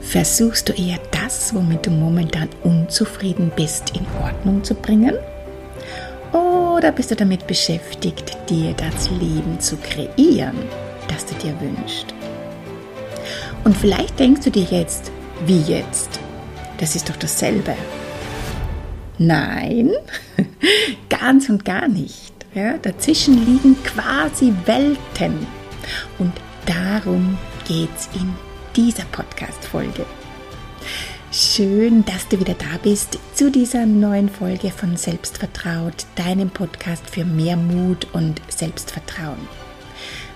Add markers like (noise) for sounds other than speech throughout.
Versuchst du eher das, womit du momentan unzufrieden bist, in Ordnung zu bringen? Oder bist du damit beschäftigt, dir das Leben zu kreieren, das du dir wünschst? Und vielleicht denkst du dir jetzt, wie jetzt? Das ist doch dasselbe. Nein, (laughs) ganz und gar nicht. Ja, dazwischen liegen quasi Welten. Und darum geht es in dieser Podcast-Folge. Schön, dass du wieder da bist zu dieser neuen Folge von Selbstvertraut, deinem Podcast für mehr Mut und Selbstvertrauen.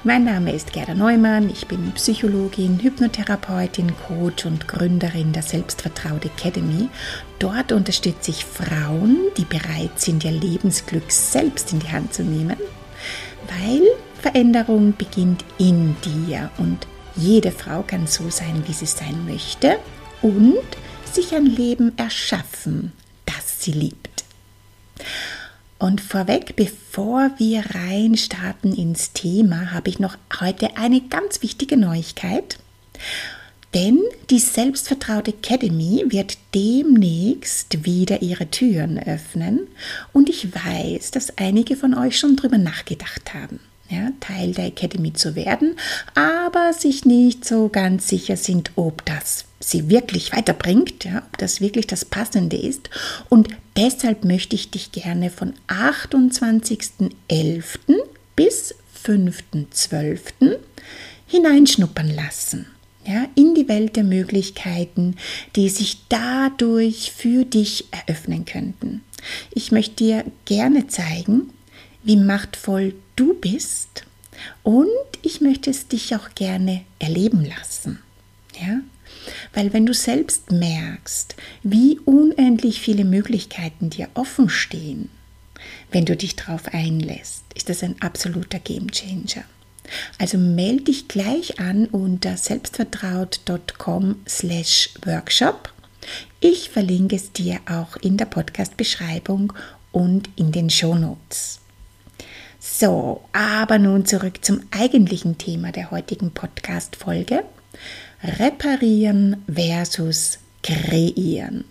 Mein Name ist Gerda Neumann, ich bin Psychologin, Hypnotherapeutin, Coach und Gründerin der Selbstvertraut Academy. Dort unterstütze ich Frauen, die bereit sind, ihr Lebensglück selbst in die Hand zu nehmen, weil Veränderung beginnt in dir und jede Frau kann so sein, wie sie sein möchte und sich ein Leben erschaffen, das sie liebt. Und vorweg, bevor wir rein starten ins Thema, habe ich noch heute eine ganz wichtige Neuigkeit. Denn die Selbstvertraute Academy wird demnächst wieder ihre Türen öffnen und ich weiß, dass einige von euch schon drüber nachgedacht haben ja, Teil der Academy zu werden, aber sich nicht so ganz sicher sind, ob das sie wirklich weiterbringt, ja, ob das wirklich das Passende ist. Und deshalb möchte ich dich gerne von 28.11. bis 5.12. hineinschnuppern lassen. Ja, in die Welt der Möglichkeiten, die sich dadurch für dich eröffnen könnten. Ich möchte dir gerne zeigen, wie machtvoll du bist und ich möchte es dich auch gerne erleben lassen. Ja? Weil wenn du selbst merkst, wie unendlich viele Möglichkeiten dir offen stehen, wenn du dich darauf einlässt, ist das ein absoluter Gamechanger. Also melde dich gleich an unter selbstvertraut.com/workshop. Ich verlinke es dir auch in der Podcast-Beschreibung und in den Shownotes. So, aber nun zurück zum eigentlichen Thema der heutigen Podcast-Folge. Reparieren versus kreieren.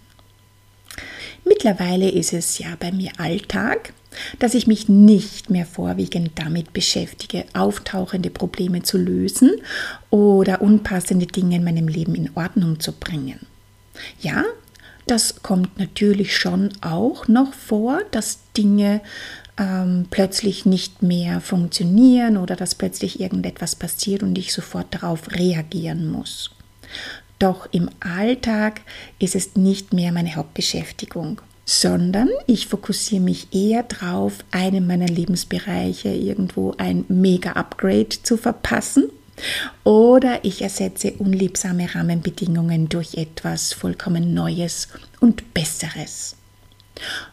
Mittlerweile ist es ja bei mir Alltag, dass ich mich nicht mehr vorwiegend damit beschäftige, auftauchende Probleme zu lösen oder unpassende Dinge in meinem Leben in Ordnung zu bringen. Ja, das kommt natürlich schon auch noch vor, dass Dinge ähm, plötzlich nicht mehr funktionieren oder dass plötzlich irgendetwas passiert und ich sofort darauf reagieren muss. Doch im Alltag ist es nicht mehr meine Hauptbeschäftigung, sondern ich fokussiere mich eher darauf, einem meiner Lebensbereiche irgendwo ein Mega-Upgrade zu verpassen oder ich ersetze unliebsame Rahmenbedingungen durch etwas vollkommen Neues und Besseres.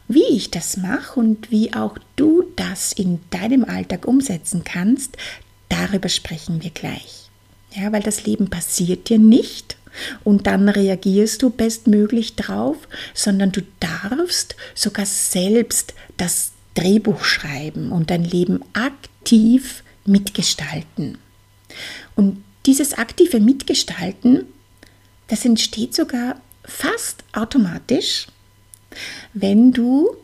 Wie ich das mache und wie auch du das in deinem Alltag umsetzen kannst, darüber sprechen wir gleich. Ja, weil das Leben passiert dir nicht und dann reagierst du bestmöglich drauf, sondern du darfst sogar selbst das Drehbuch schreiben und dein Leben aktiv mitgestalten. Und dieses aktive Mitgestalten, das entsteht sogar fast automatisch, wenn du,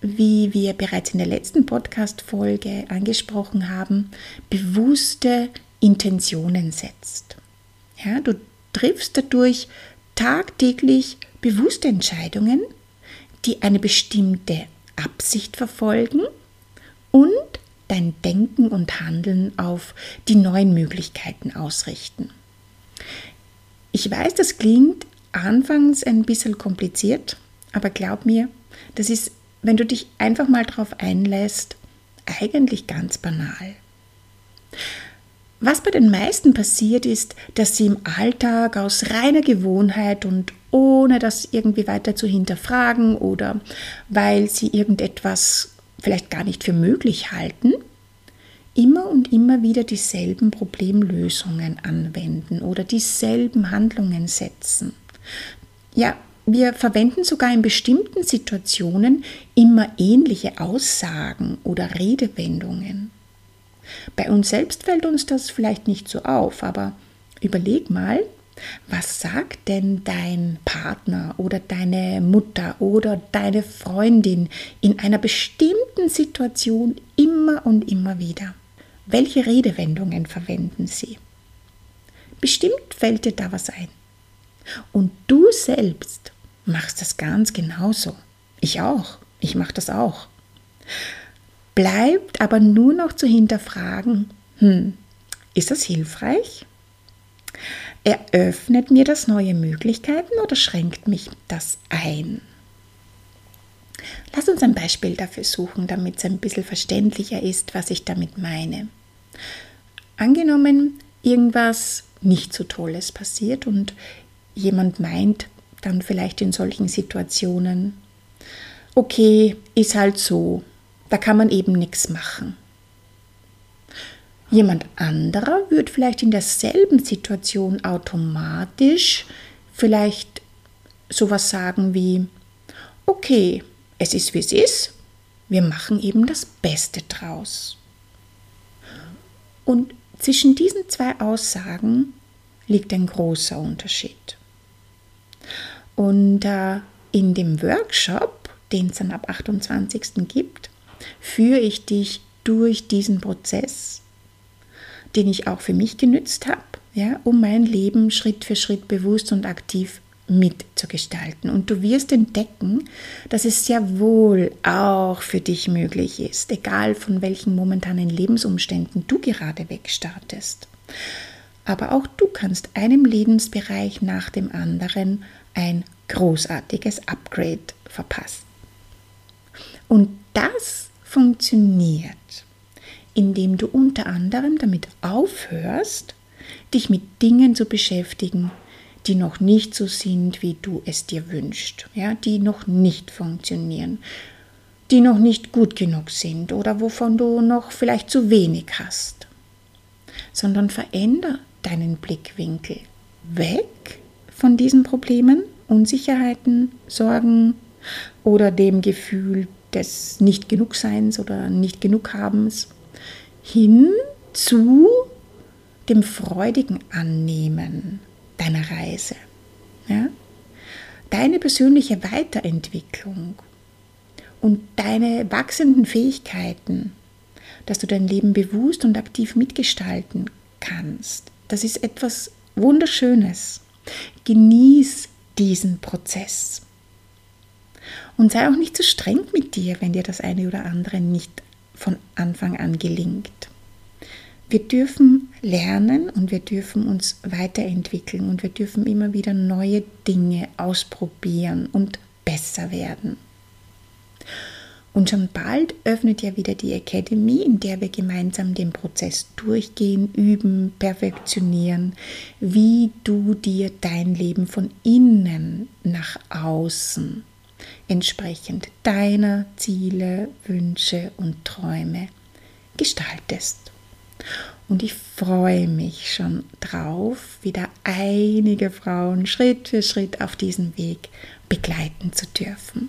wie wir bereits in der letzten Podcast-Folge angesprochen haben, bewusste Intentionen setzt. Ja, du triffst dadurch tagtäglich bewusste Entscheidungen, die eine bestimmte Absicht verfolgen und dein Denken und Handeln auf die neuen Möglichkeiten ausrichten. Ich weiß, das klingt anfangs ein bisschen kompliziert, aber glaub mir, das ist, wenn du dich einfach mal darauf einlässt, eigentlich ganz banal. Was bei den meisten passiert ist, dass sie im Alltag aus reiner Gewohnheit und ohne das irgendwie weiter zu hinterfragen oder weil sie irgendetwas vielleicht gar nicht für möglich halten, immer und immer wieder dieselben Problemlösungen anwenden oder dieselben Handlungen setzen. Ja, wir verwenden sogar in bestimmten Situationen immer ähnliche Aussagen oder Redewendungen. Bei uns selbst fällt uns das vielleicht nicht so auf, aber überleg mal, Was sagt denn dein Partner oder deine Mutter oder deine Freundin in einer bestimmten Situation immer und immer wieder? Welche Redewendungen verwenden sie? Bestimmt fällt dir da was ein. Und du selbst machst das ganz genauso. Ich auch. Ich mache das auch. Bleibt aber nur noch zu hinterfragen, hm, ist das hilfreich? Eröffnet mir das neue Möglichkeiten oder schränkt mich das ein? Lass uns ein Beispiel dafür suchen, damit es ein bisschen verständlicher ist, was ich damit meine. Angenommen, irgendwas nicht so Tolles passiert und jemand meint dann vielleicht in solchen Situationen, okay, ist halt so, da kann man eben nichts machen. Jemand anderer wird vielleicht in derselben Situation automatisch vielleicht sowas sagen wie, okay, es ist wie es ist, wir machen eben das Beste draus. Und zwischen diesen zwei Aussagen liegt ein großer Unterschied. Und äh, in dem Workshop, den es dann ab 28. gibt, führe ich dich durch diesen Prozess den ich auch für mich genützt habe, ja, um mein Leben Schritt für Schritt bewusst und aktiv mitzugestalten. Und du wirst entdecken, dass es sehr wohl auch für dich möglich ist, egal von welchen momentanen Lebensumständen du gerade wegstartest. Aber auch du kannst einem Lebensbereich nach dem anderen ein großartiges Upgrade verpassen. Und das funktioniert indem du unter anderem damit aufhörst, dich mit Dingen zu beschäftigen, die noch nicht so sind, wie du es dir wünschst, ja, die noch nicht funktionieren, die noch nicht gut genug sind oder wovon du noch vielleicht zu wenig hast, sondern veränder deinen Blickwinkel weg von diesen Problemen, Unsicherheiten, Sorgen oder dem Gefühl des nicht genug Seins oder nicht genug Habens hin zu dem freudigen Annehmen deiner Reise. Ja? Deine persönliche Weiterentwicklung und deine wachsenden Fähigkeiten, dass du dein Leben bewusst und aktiv mitgestalten kannst, das ist etwas Wunderschönes. Genieß diesen Prozess. Und sei auch nicht zu so streng mit dir, wenn dir das eine oder andere nicht von Anfang an gelingt. Wir dürfen lernen und wir dürfen uns weiterentwickeln und wir dürfen immer wieder neue Dinge ausprobieren und besser werden. Und schon bald öffnet ja wieder die Academy, in der wir gemeinsam den Prozess durchgehen, üben, perfektionieren, wie du dir dein Leben von innen nach außen entsprechend deiner Ziele, Wünsche und Träume gestaltest. Und ich freue mich schon drauf, wieder einige Frauen Schritt für Schritt auf diesem Weg begleiten zu dürfen.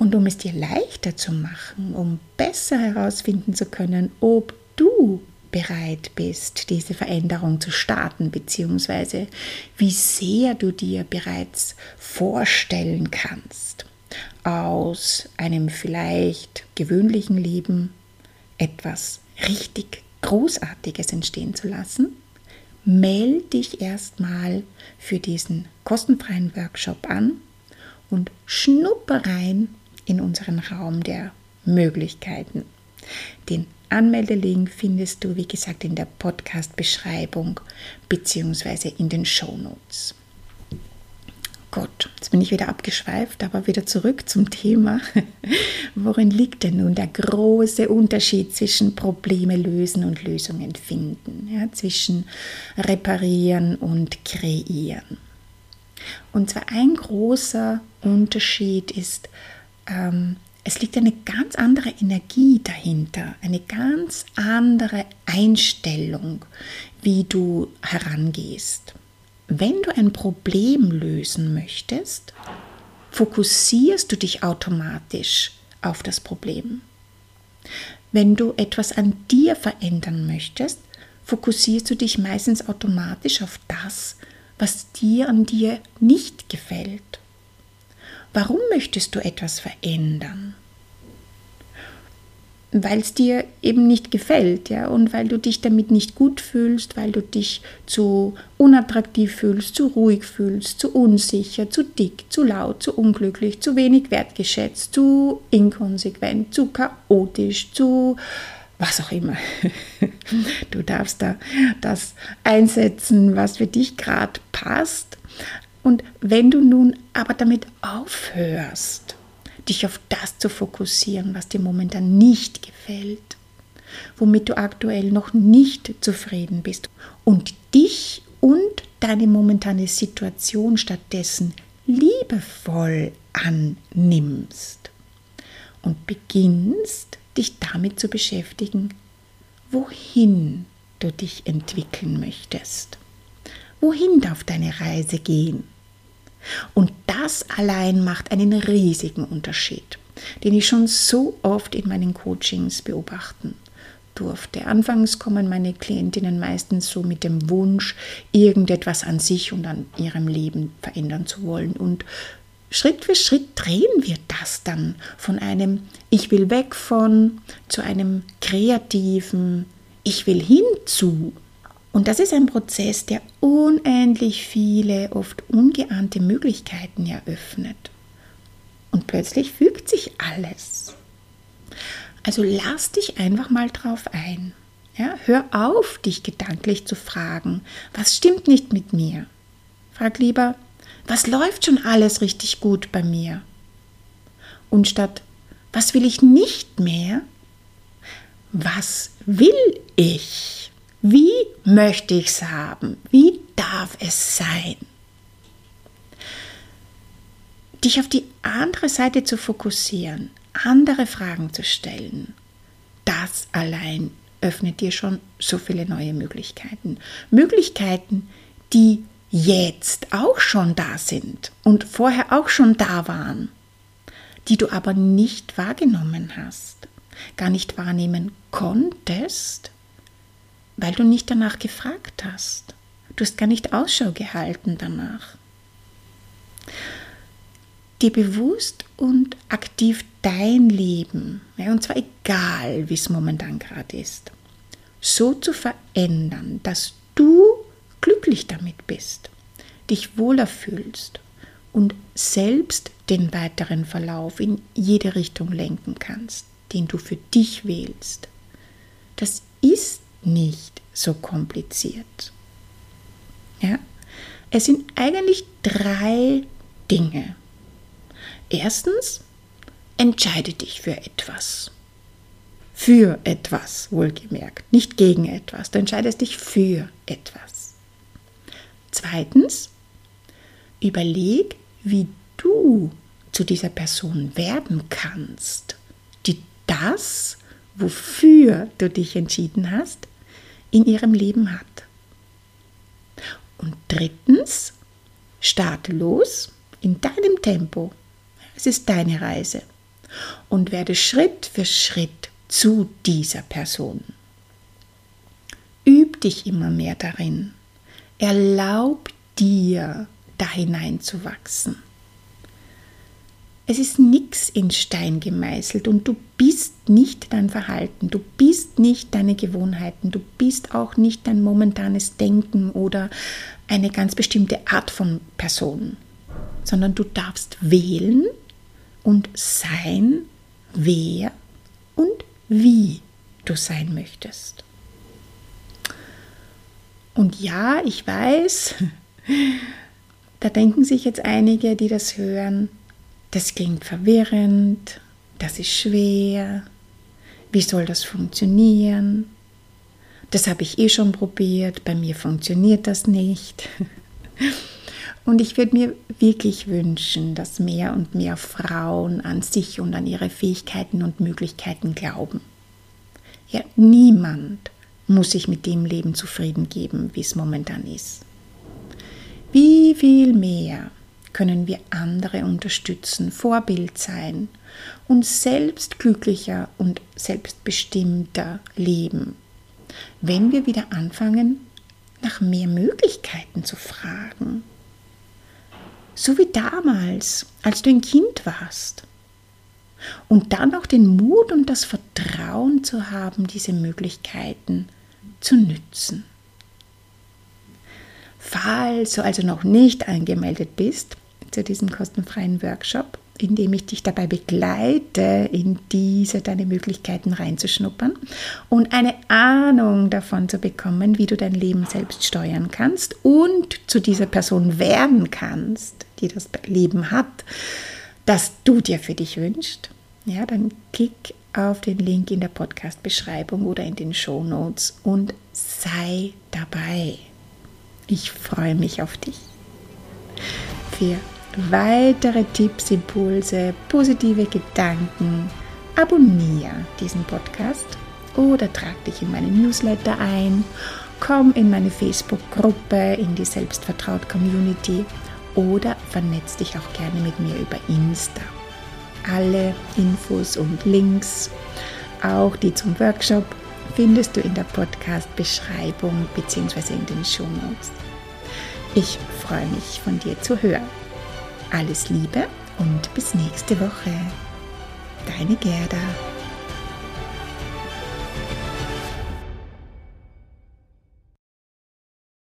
Und um es dir leichter zu machen, um besser herausfinden zu können, ob du bereit bist, diese Veränderung zu starten, beziehungsweise wie sehr du dir bereits vorstellen kannst, aus einem vielleicht gewöhnlichen Leben etwas richtig Großartiges entstehen zu lassen, melde dich erstmal für diesen kostenfreien Workshop an und schnuppe rein in unseren Raum der Möglichkeiten. Den Anmeldelink findest du, wie gesagt, in der Podcast-Beschreibung bzw. in den Show Notes. Gut, jetzt bin ich wieder abgeschweift, aber wieder zurück zum Thema. (laughs) Worin liegt denn nun der große Unterschied zwischen Probleme lösen und Lösungen finden, ja, zwischen reparieren und kreieren? Und zwar ein großer Unterschied ist, ähm, es liegt eine ganz andere Energie dahinter, eine ganz andere Einstellung, wie du herangehst. Wenn du ein Problem lösen möchtest, fokussierst du dich automatisch auf das Problem. Wenn du etwas an dir verändern möchtest, fokussierst du dich meistens automatisch auf das, was dir an dir nicht gefällt. Warum möchtest du etwas verändern? weil es dir eben nicht gefällt, ja, und weil du dich damit nicht gut fühlst, weil du dich zu unattraktiv fühlst, zu ruhig fühlst, zu unsicher, zu dick, zu laut, zu unglücklich, zu wenig wertgeschätzt, zu inkonsequent, zu chaotisch, zu was auch immer. (laughs) Du darfst da das einsetzen, was für dich gerade passt. Und wenn du nun aber damit aufhörst, dich auf das zu fokussieren, was dir momentan nicht gefällt, womit du aktuell noch nicht zufrieden bist und dich und deine momentane Situation stattdessen liebevoll annimmst und beginnst dich damit zu beschäftigen, wohin du dich entwickeln möchtest. Wohin darf deine Reise gehen? Und das allein macht einen riesigen Unterschied, den ich schon so oft in meinen Coachings beobachten durfte. Anfangs kommen meine Klientinnen meistens so mit dem Wunsch, irgendetwas an sich und an ihrem Leben verändern zu wollen. Und Schritt für Schritt drehen wir das dann von einem Ich will weg von zu einem kreativen Ich will hinzu und das ist ein Prozess, der unendlich viele, oft ungeahnte Möglichkeiten eröffnet. Und plötzlich fügt sich alles. Also lass dich einfach mal drauf ein. Ja, hör auf, dich gedanklich zu fragen, was stimmt nicht mit mir? Frag lieber, was läuft schon alles richtig gut bei mir? Und statt, was will ich nicht mehr? Was will ich? Wie möchte ich es haben? Wie darf es sein? Dich auf die andere Seite zu fokussieren, andere Fragen zu stellen, das allein öffnet dir schon so viele neue Möglichkeiten. Möglichkeiten, die jetzt auch schon da sind und vorher auch schon da waren, die du aber nicht wahrgenommen hast, gar nicht wahrnehmen konntest, weil du nicht danach gefragt hast. Du hast gar nicht Ausschau gehalten danach. Dir bewusst und aktiv dein Leben, ja, und zwar egal, wie es momentan gerade ist, so zu verändern, dass du glücklich damit bist, dich wohler fühlst und selbst den weiteren Verlauf in jede Richtung lenken kannst, den du für dich wählst. Das ist nicht so kompliziert. Ja? Es sind eigentlich drei Dinge. Erstens, entscheide dich für etwas. Für etwas, wohlgemerkt, nicht gegen etwas. Du entscheidest dich für etwas. Zweitens, überleg, wie du zu dieser Person werden kannst, die das, wofür du dich entschieden hast, in ihrem Leben hat. Und drittens, starte los in deinem Tempo. Es ist deine Reise. Und werde Schritt für Schritt zu dieser Person. Üb dich immer mehr darin. Erlaub dir, da hineinzuwachsen. Es ist nichts in Stein gemeißelt und du bist nicht dein Verhalten, du bist nicht deine Gewohnheiten, du bist auch nicht dein momentanes Denken oder eine ganz bestimmte Art von Person, sondern du darfst wählen und sein, wer und wie du sein möchtest. Und ja, ich weiß, (laughs) da denken sich jetzt einige, die das hören, das klingt verwirrend, das ist schwer, wie soll das funktionieren? Das habe ich eh schon probiert, bei mir funktioniert das nicht. (laughs) Und ich würde mir wirklich wünschen, dass mehr und mehr Frauen an sich und an ihre Fähigkeiten und Möglichkeiten glauben. Ja, niemand muss sich mit dem Leben zufrieden geben, wie es momentan ist. Wie viel mehr können wir andere unterstützen, Vorbild sein und selbst glücklicher und selbstbestimmter leben. wenn wir wieder anfangen, nach mehr Möglichkeiten zu fragen. So wie damals, als du ein Kind warst. Und dann auch den Mut und das Vertrauen zu haben, diese Möglichkeiten zu nützen. Falls du also noch nicht angemeldet bist zu diesem kostenfreien Workshop, in dem ich dich dabei begleite, in diese deine Möglichkeiten reinzuschnuppern und eine Ahnung davon zu bekommen, wie du dein Leben selbst steuern kannst und zu dieser Person werden kannst, die das Leben hat, das du dir für dich wünschst, ja, dann klick auf den Link in der Podcast-Beschreibung oder in den Show Notes und sei dabei. Ich freue mich auf dich. Für weitere Tipps, Impulse, positive Gedanken, abonniere diesen Podcast oder trag dich in meinen Newsletter ein, komm in meine Facebook-Gruppe, in die Selbstvertraut-Community oder vernetz dich auch gerne mit mir über Insta. Alle Infos und Links, auch die zum Workshop, findest du in der Podcast-Beschreibung bzw. in den Show Notes. Ich freue mich, von dir zu hören. Alles Liebe und bis nächste Woche. Deine Gerda.